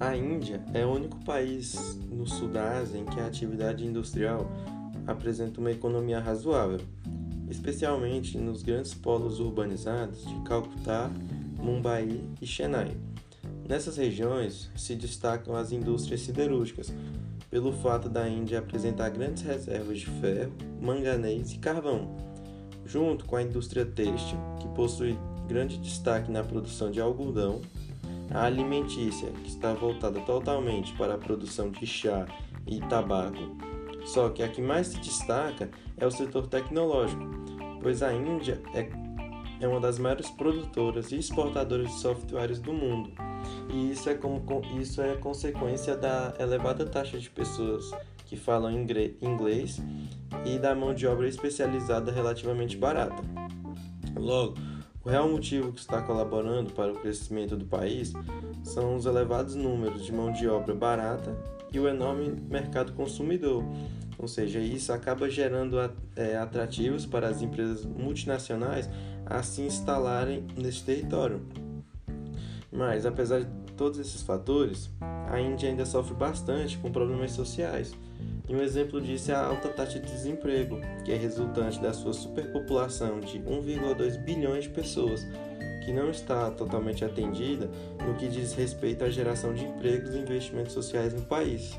A Índia é o único país no sul da Ásia em que a atividade industrial apresenta uma economia razoável, especialmente nos grandes polos urbanizados de Calcutá, Mumbai e Chennai. Nessas regiões se destacam as indústrias siderúrgicas, pelo fato da Índia apresentar grandes reservas de ferro, manganês e carvão, junto com a indústria têxtil, que possui grande destaque na produção de algodão, a alimentícia, que está voltada totalmente para a produção de chá e tabaco. Só que a que mais se destaca é o setor tecnológico, pois a Índia é, é uma das maiores produtoras e exportadoras de softwares do mundo. E isso é, como, isso é consequência da elevada taxa de pessoas que falam inglês e da mão de obra especializada relativamente barata. Logo, o real motivo que está colaborando para o crescimento do país são os elevados números de mão de obra barata e o enorme mercado consumidor, ou seja, isso acaba gerando é, atrativos para as empresas multinacionais a se instalarem nesse território. Mas, apesar todos esses fatores, a Índia ainda sofre bastante com problemas sociais e um exemplo disso é a alta taxa de desemprego, que é resultante da sua superpopulação de 1,2 bilhões de pessoas, que não está totalmente atendida no que diz respeito à geração de empregos e investimentos sociais no país.